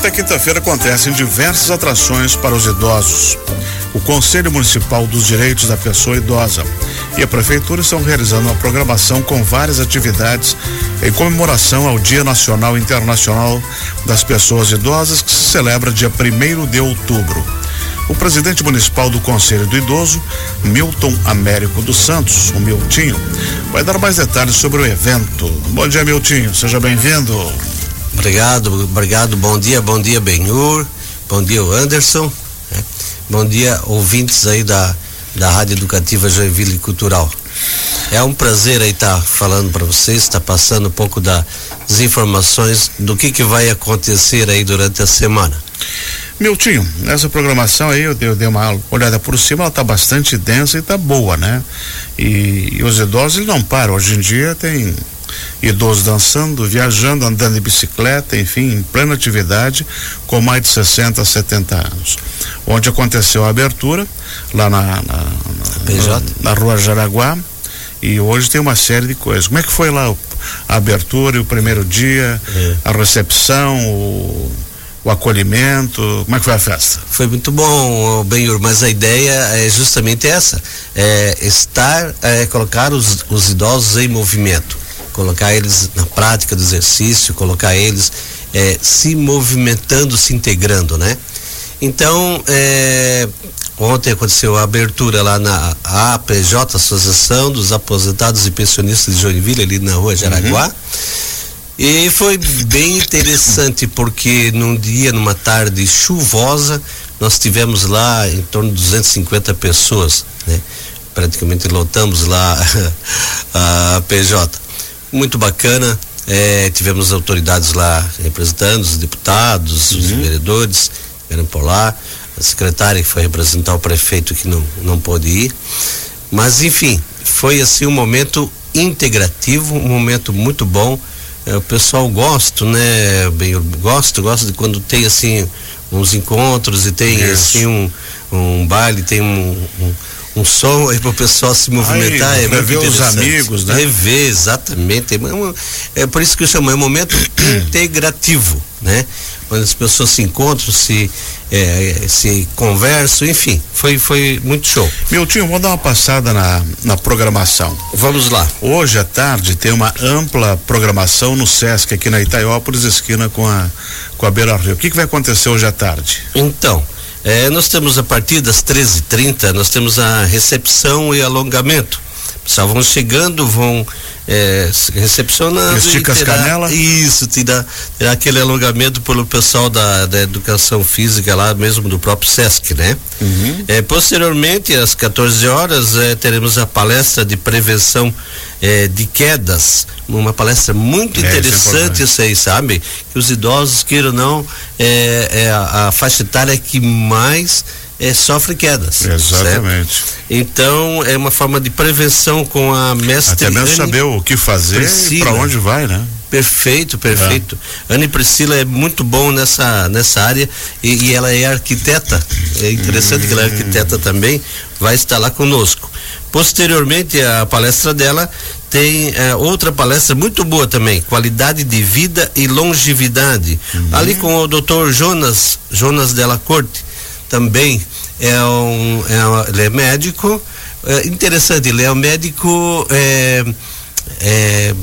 Até quinta-feira acontecem diversas atrações para os idosos. O Conselho Municipal dos Direitos da Pessoa Idosa e a Prefeitura estão realizando uma programação com várias atividades em comemoração ao Dia Nacional e Internacional das Pessoas Idosas, que se celebra dia 1 de outubro. O presidente municipal do Conselho do Idoso, Milton Américo dos Santos, o Miltinho, vai dar mais detalhes sobre o evento. Bom dia, Miltinho, seja bem-vindo. Obrigado, obrigado. Bom dia, bom dia, Benhur. Bom dia, Anderson. Né? Bom dia, ouvintes aí da, da Rádio Educativa Joinville Cultural. É um prazer aí estar tá falando para vocês, estar tá passando um pouco das informações do que, que vai acontecer aí durante a semana. Miltinho, essa programação aí eu, eu dei uma olhada por cima, ela está bastante densa e está boa, né? E, e os idosos eles não param. Hoje em dia tem idosos dançando, viajando, andando de bicicleta, enfim, em plena atividade, com mais de 60, 70 anos. Onde aconteceu a abertura, lá na, na, na, na Rua Jaraguá, e hoje tem uma série de coisas. Como é que foi lá a abertura e o primeiro dia, é. a recepção, o o acolhimento? Como é que foi a festa? Foi muito bom, Benhur, mas a ideia é justamente essa: é estar, é, colocar os, os idosos em movimento colocar eles na prática do exercício, colocar eles é, se movimentando, se integrando, né? Então, é, ontem aconteceu a abertura lá na APJ, Associação dos Aposentados e Pensionistas de Joinville, ali na rua Jaraguá. Uhum. E foi bem interessante porque num dia, numa tarde chuvosa, nós tivemos lá em torno de 250 pessoas, né? Praticamente lotamos lá a PJ muito bacana. É, tivemos autoridades lá representando, os deputados, uhum. os vereadores, vieram por lá, a secretária que foi representar o prefeito que não, não pôde ir. Mas enfim, foi assim um momento integrativo, um momento muito bom. É, o pessoal gosta, né? Bem, eu gosto, gosto de quando tem assim uns encontros e tem Isso. assim um, um baile, tem um, um um som aí para o pessoal se movimentar. Aí, é rever os amigos, né? Rever, exatamente. É, é por isso que eu chamo, é um momento integrativo, né? Quando as pessoas se encontram, se, é, se conversam, enfim, foi, foi muito show. Miltinho, vou dar uma passada na, na programação. Vamos lá. Hoje à tarde tem uma ampla programação no Sesc aqui na Itaiópolis, esquina com a, com a Beira Rio. O que, que vai acontecer hoje à tarde? Então, é, nós temos a partir das 13h30, nós temos a recepção e alongamento. Pessoal, vão chegando, vão é, recepcionando. Estica as canelas? Isso, terá aquele alongamento pelo pessoal da, da educação física lá mesmo do próprio SESC, né? Uhum. É, posteriormente, às 14 horas, é, teremos a palestra de prevenção é, de quedas, uma palestra muito é, interessante isso, aí, sabe? Que os idosos, queiram ou não, é, é a, a faixa etária que mais é, sofre quedas. Exatamente. Certo? Então é uma forma de prevenção com a mestre. Até mesmo saber o que fazer e para onde vai, né? Perfeito, perfeito. É. Anne Priscila é muito bom nessa, nessa área e, e ela é arquiteta. É interessante hum. que ela é arquiteta também, vai estar lá conosco. Posteriormente, a palestra dela tem é, outra palestra muito boa também, qualidade de vida e longevidade. Uhum. Ali com o doutor Jonas, Jonas Della Corte, também é um, é, ele é médico, é interessante, ele é um médico é, é,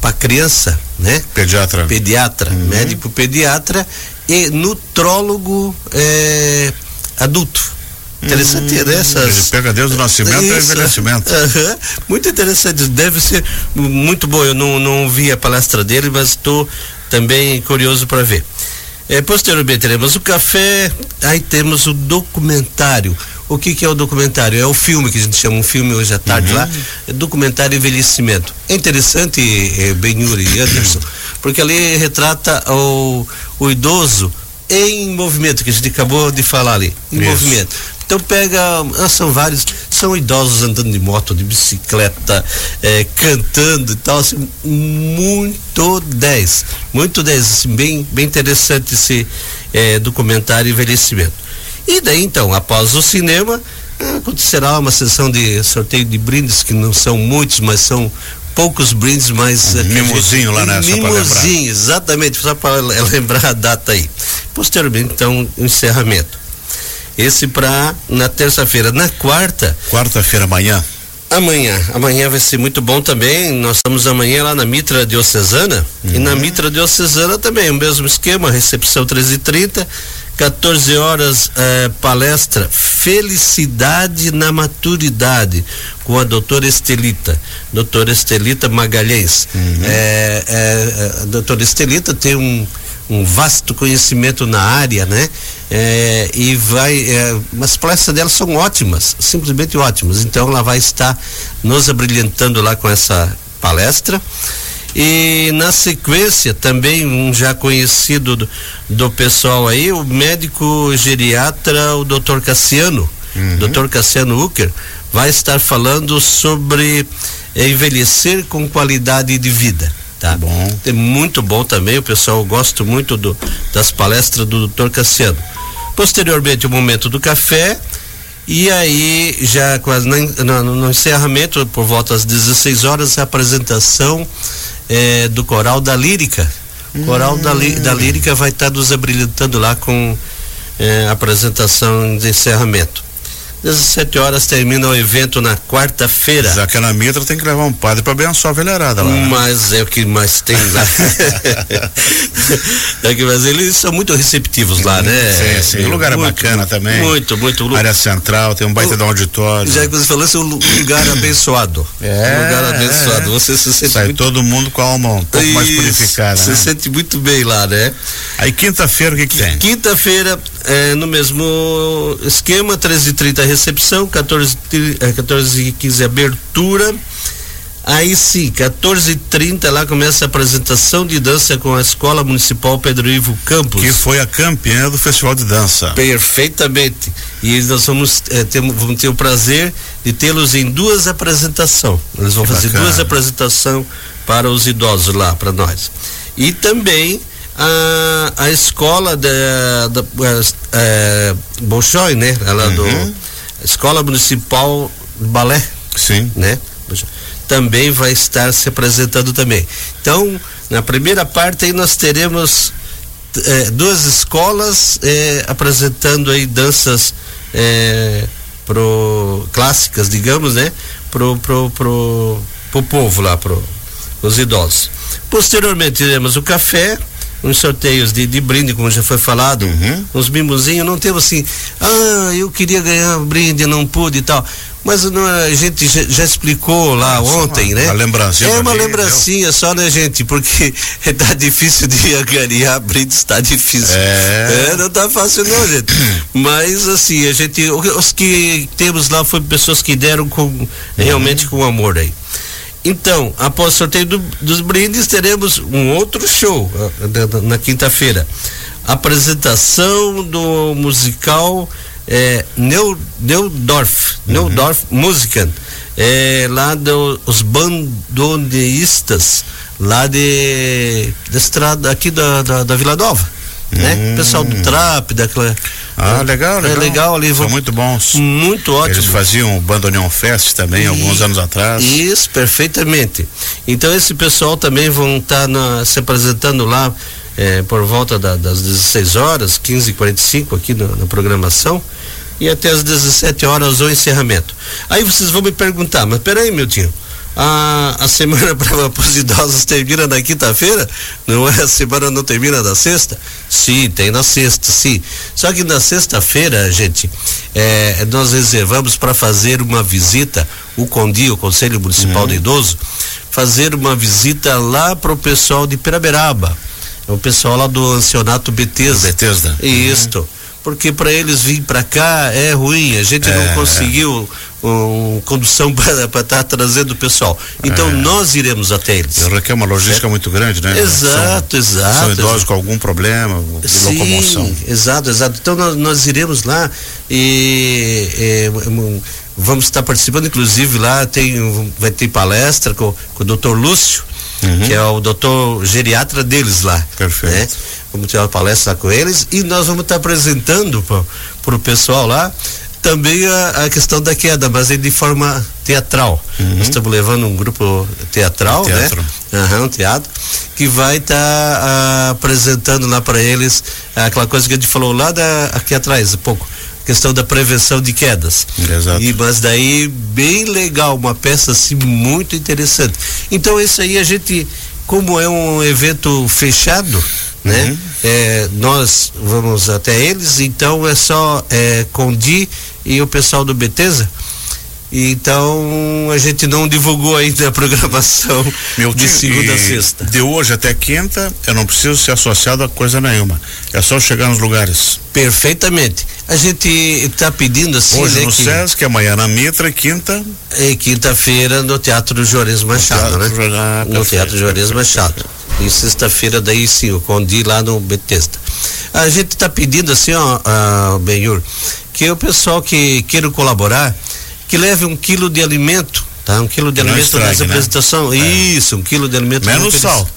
para criança, né? Pediatra. Pediatra, uhum. médico pediatra e nutrólogo é, adulto. Interessante hum, essas. Ele pega desde o nascimento e envelhecimento. Uhum. Muito interessante, deve ser muito bom. Eu não, não vi a palestra dele, mas estou também curioso para ver. É, posteriormente teremos o café, aí temos o documentário. O que, que é o documentário? É o filme que a gente chama um filme hoje à tarde uhum. lá, é documentário envelhecimento. É interessante, é, Benhuri e Anderson, porque ali retrata o, o idoso em movimento, que a gente acabou de falar ali, em Isso. movimento. Então pega, ah, são vários, são idosos andando de moto, de bicicleta, é, cantando e tal, assim, muito 10, muito 10, assim, bem, bem interessante esse é, documentário envelhecimento. E daí então, após o cinema, acontecerá uma sessão de sorteio de brindes que não são muitos, mas são poucos brindes, mas. Um mimozinho lá, né? Mimozinho, exatamente, só para lembrar a data aí. posteriormente então o encerramento. Esse para na terça-feira. Na quarta. Quarta-feira amanhã. Amanhã, amanhã vai ser muito bom também. Nós estamos amanhã lá na Mitra Diocesana uhum. e na. Mitra Diocesana também, o mesmo esquema, recepção 13h30, 14 horas eh, palestra Felicidade na Maturidade com a doutora Estelita, doutora Estelita Magalhães. Uhum. É, é, a doutora Estelita tem um um vasto conhecimento na área, né? É, e vai, é, as palestras dela são ótimas, simplesmente ótimas. Então ela vai estar nos abrilhantando lá com essa palestra. E na sequência, também um já conhecido do, do pessoal aí, o médico geriatra, o Dr. Cassiano, uhum. Dr. Cassiano Ucker, vai estar falando sobre envelhecer com qualidade de vida. Tá bom. É muito bom também, o pessoal gosta muito do, das palestras do Dr. Cassiano. Posteriormente, o momento do café. E aí, já quase no, no, encerramento, por volta das 16 horas, a apresentação eh, do Coral da Lírica. O Coral hum. da, da Lírica vai estar nos abrilhantando lá com a apresentação de encerramento. 17 horas termina o evento na quarta-feira. Já que na Mitra tem que levar um padre para abençoar a velharada lá. Né? Mas é o que mais tem lá. é que, mas eles são muito receptivos lá, né? Sim, sim. O lugar é muito, é bacana também. Muito, muito. Área central, tem um baita de um auditório. Já que você falou, é um lugar abençoado. É. Um lugar abençoado. Você se sente. Sai muito... todo mundo com a alma um pouco Isso, mais purificada. Você né? se sente muito bem lá, né? Aí quinta-feira o que, que tem? Quinta-feira, é, no mesmo esquema, 13h30 recepção, 14, 14 e 15 abertura. Aí sim, 14h30 lá começa a apresentação de dança com a Escola Municipal Pedro Ivo Campos. Que foi a campeã do Festival de Dança. Perfeitamente. E nós vamos, é, ter, vamos ter o prazer de tê-los em duas apresentações. Eles vão que fazer bacana. duas apresentações para os idosos lá, para nós. E também a, a escola da, da é, Bolshoi, né? Ela uhum. do Escola Municipal de Balé. Sim. Né? Também vai estar se apresentando também. Então, na primeira parte aí nós teremos é, duas escolas é, apresentando aí danças é, pro clássicas, digamos, né? Pro, pro, pro, pro povo lá, pro, os idosos. Posteriormente teremos o café, uns sorteios de, de brinde, como já foi falado, uhum. uns mimozinhos, não temos assim, ah, eu queria ganhar brinde, não pude e tal. Mas não, a gente já, já explicou lá ah, ontem, uma, né? Uma lembrancinha. É uma lembrancinha só, né, gente? Porque tá difícil de ganhar brinde, está difícil. É. é. Não tá fácil não, gente. Mas assim, a gente, os que temos lá foi pessoas que deram com, realmente uhum. com amor aí. Então, após o sorteio do, dos brindes, teremos um outro show na, na quinta-feira. Apresentação do musical é, Neu, Neudorf, uhum. Neudorf Musican, é, lá dos bandoneístas, lá de, de estrada aqui da, da, da Vila Nova né? Hum. Pessoal do trap, daquela. Ah, legal, legal. É legal ali. São muito bons. Muito ótimo. Eles faziam o Bandoneon Fest também, e, alguns anos atrás. Isso, perfeitamente. Então esse pessoal também vão estar tá se apresentando lá é, por volta da, das 16 horas, 15h45 aqui na, na programação e até as 17 horas o encerramento. Aí vocês vão me perguntar, mas peraí, meu tio, a, a semana para os idosos termina na quinta-feira? Não é? A semana não termina na sexta? Sim, tem na sexta, sim. Só que na sexta-feira, gente, é, nós reservamos para fazer uma visita, o CONDI, o Conselho Municipal uhum. do Idoso, fazer uma visita lá para o pessoal de Piraberaba. É o pessoal lá do Ancionato Betesda. Betesda. Isto. Uhum. Porque para eles vir para cá é ruim, a gente é, não conseguiu um, condução para estar tá trazendo o pessoal. Então é. nós iremos até eles. Requer uma logística é. muito grande, né? Exato, são, exato. São idosos exato. com algum problema de Sim, locomoção. Exato, exato. Então nós, nós iremos lá e, e, vamos estar participando, inclusive lá tem vai ter palestra com, com o doutor Lúcio, uhum. que é o doutor geriatra deles lá. Perfeito. Né? Vamos ter uma palestra com eles e nós vamos estar apresentando para o pessoal lá também a, a, questão da queda, mas é de forma teatral. Uhum. Nós estamos levando um grupo teatral? Teatro. né? Aham, um teatro que vai estar tá, uh, apresentando lá para eles aquela coisa que a gente falou lá da, aqui atrás, um pouco questão da prevenção de quedas. Exato. E, mas daí bem legal, uma peça assim muito interessante. Então isso aí a gente, como é um evento fechado, né? Uhum. É, nós vamos até eles, então é só é, Condi e o pessoal do Betesa então a gente não divulgou ainda a programação Meu de segunda a sexta. De hoje até quinta, eu não preciso ser associado a coisa nenhuma. É só chegar nos lugares. Perfeitamente. A gente está pedindo assim. Hoje né, no que... SESC, amanhã na Mitra quinta. E quinta-feira no Teatro Juarez Machado, teatro, né? Ah, no Teatro Juarez Machado. E sexta-feira daí sim, o Condi lá no Betesda. A gente está pedindo assim, ó, uh, Benhur, que o pessoal que queira colaborar que leve um quilo de alimento, tá? Um quilo de não alimento estrague, nessa né? apresentação. É. Isso, um quilo de alimento. Menos sal.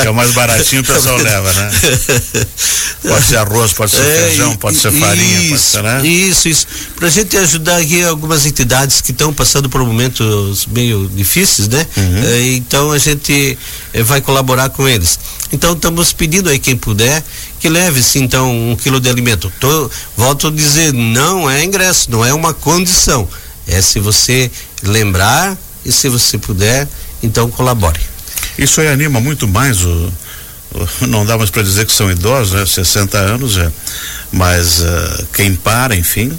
Que é o mais baratinho o pessoal leva, né? Pode ser arroz, pode ser É, feijão, pode ser farinha, pode isso, ser, né? Isso, isso. Pra gente ajudar aqui algumas entidades que estão passando por momentos meio difíceis, né? Uhum. Eh, então a gente eh, vai colaborar com eles. Então estamos pedindo aí quem puder que leve-se então um quilo de alimento. Tô, volto a dizer, não é ingresso, não é uma condição. É se você lembrar e se você puder, então colabore. Isso aí anima muito mais o, o- não dá mais para dizer que são idosos, né? 60 anos é, mas ah, quem para, enfim,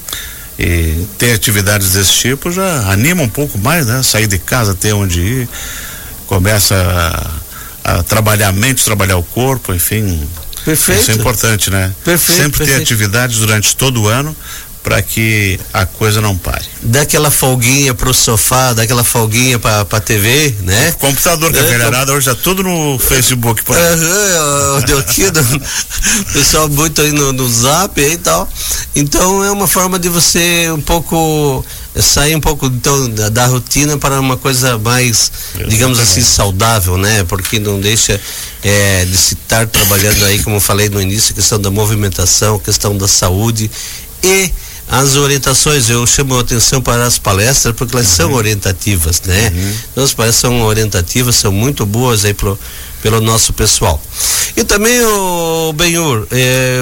e tem atividades desse tipo já anima um pouco mais, né? Sair de casa, ter onde ir, começa a, a trabalhar a mente, trabalhar o corpo, enfim. Perfeito. Isso é importante, né? Perfeito, Sempre ter perfeito. atividades durante todo o ano para que a coisa não pare. Dá aquela folguinha pro sofá, dá aquela folguinha pra, pra TV, né? Computador, que É, velharada hoje é tudo no Facebook. Por. Aham, deu aqui, do- o pessoal muito aí no, no zap e tal. Então é uma forma de você um pouco sair um pouco então da, da rotina para uma coisa mais, digamos assim, Exatamente. saudável, né? Porque não deixa é, de se estar trabalhando aí, como eu falei no início, a questão da movimentação, a questão da saúde e as orientações, eu chamo a atenção para as palestras porque elas são orientativas, né? Então as palestras são orientativas, são muito boas aí pro, pelo nosso pessoal. E também o Benhur, é,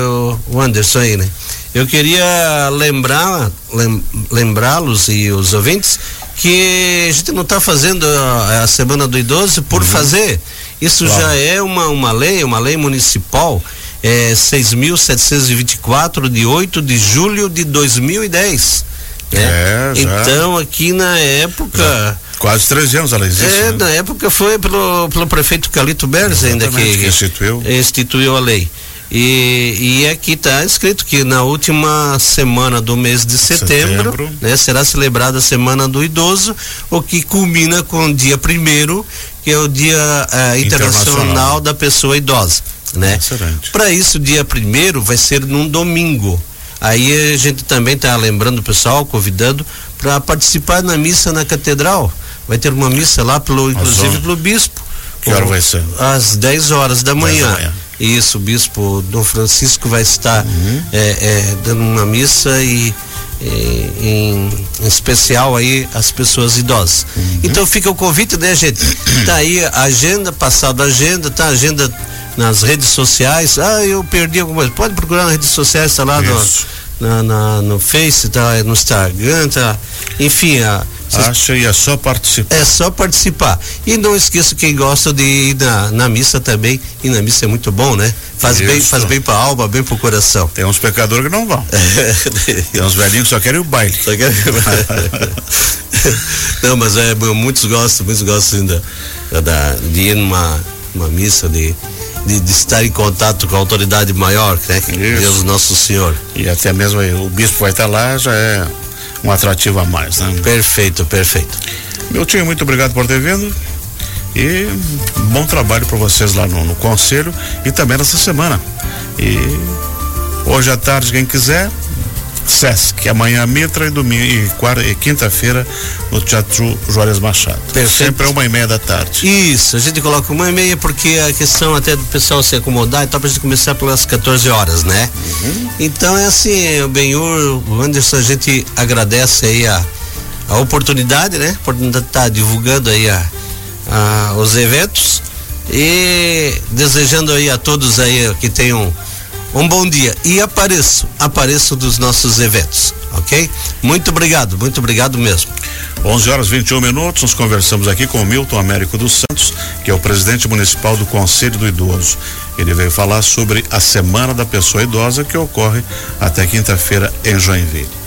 o Anderson aí, né? Eu queria lembrar, lem- lembrá-los e os ouvintes que a gente não está fazendo a, a Semana do Idoso por fazer. Isso Claro. já é uma, uma lei, uma lei municipal, é 6.724 de 8 de julho de 2010. né? É, já. Então, aqui na época. Quase 13 anos ela existe. É, né? na época foi pelo, pelo prefeito Calito Beres ainda que, que instituiu. instituiu a lei. E, e aqui está escrito que na última semana do mês de setembro, Setembro. né, será celebrada a Semana do Idoso, o que culmina com o dia primeiro, que é o Dia eh, internacional. Internacional. da Pessoa Idosa. Né? Para isso, dia primeiro vai ser num domingo. Aí a gente também está lembrando o pessoal, convidando para participar na missa na catedral. Vai ter uma missa lá, pelo, inclusive horas? pelo bispo. Que hora vai ser? Às 10 horas da 10 manhã. da manhã. Isso, o bispo Dom Francisco vai estar Uhum. é, é, dando uma missa e, e- em, em especial aí as pessoas idosas. Uhum. Então fica o convite, né, gente? Tá aí a agenda, passada a agenda, tá a agenda nas redes sociais. Ah, eu perdi alguma coisa. Pode procurar nas redes sociais, tá lá no, na, na- no Face, tá no Instagram, tá. Enfim, a, vocês Acha e é só participar. é só participar. E não esqueça quem gosta de ir na, na missa também. E na missa é muito bom, né? Faz bem, Isso. faz bem pra alma, bem pro coração. Tem uns pecadores que não vão. Tem uns velhinhos que só querem o baile. Só que- não, mas é, muitos gostam, muitos gostam ainda da, de ir numa uma missa, de, de, de estar em contato com a autoridade maior, né? Que é Isso. Deus Nosso Senhor. E até mesmo o bispo vai estar lá, já é um atrativo a mais, né? Perfeito, perfeito. Meu tio, muito obrigado por ter vindo. E bom trabalho para vocês lá no, no conselho e também nessa semana. E hoje à tarde, quem quiser, Sesc, amanhã Mitra e domingo e, quarta, e quinta-feira no Teatro Juarez Machado. Perfeito. Sempre é uma e meia da tarde. Isso, a gente coloca uma e meia porque a questão até do pessoal se acomodar e tal, pra gente começar pelas 14 horas, né? Então é assim, o Benhur, o Anderson, a gente agradece aí a, a oportunidade, né? Por estar divulgando aí a, ah, os eventos e desejando aí a todos aí que tenham um bom dia e apareço, apareço dos nossos eventos, ok? Muito obrigado, muito obrigado mesmo. 11 horas 21 minutos, nós conversamos aqui com Milton Américo dos Santos, que é o presidente municipal do Conselho do Idoso. Ele veio falar sobre a Semana da Pessoa Idosa que ocorre até quinta-feira em Joinville.